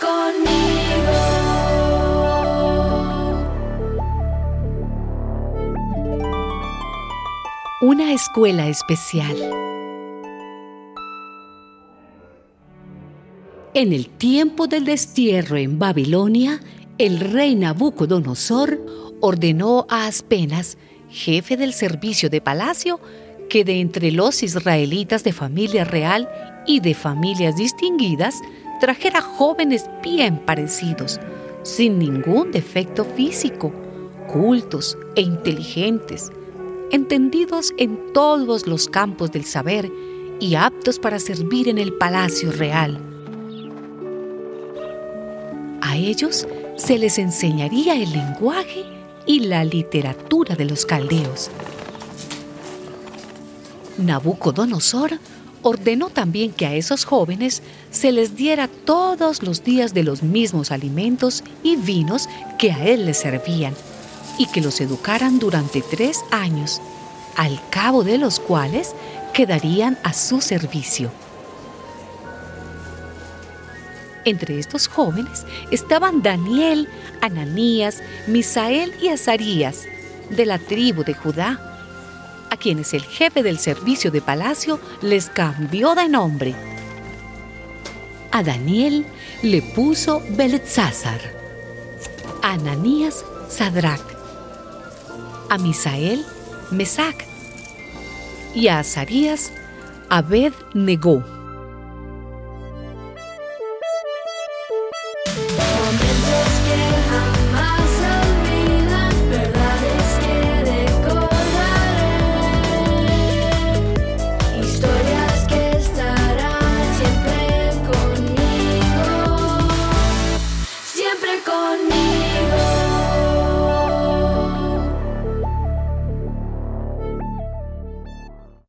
conmigo. Una escuela especial. En el tiempo del destierro en Babilonia, el rey Nabucodonosor ordenó a Aspenas, jefe del servicio de palacio, que de entre los israelitas de familia real y de familias distinguidas, trajera jóvenes bien parecidos, sin ningún defecto físico, cultos e inteligentes, entendidos en todos los campos del saber y aptos para servir en el palacio real. A ellos se les enseñaría el lenguaje y la literatura de los caldeos. Nabucodonosor ordenó también que a esos jóvenes se les diera todos los días de los mismos alimentos y vinos que a él les servían, y que los educaran durante tres años, al cabo de los cuales quedarían a su servicio. Entre estos jóvenes estaban Daniel, Ananías, Misael y Azarías, de la tribu de Judá, quienes el jefe del servicio de palacio les cambió de nombre. A Daniel le puso Beltzázar, a Ananías Sadrach, a Misael Mesac y a Azarías Abed negó.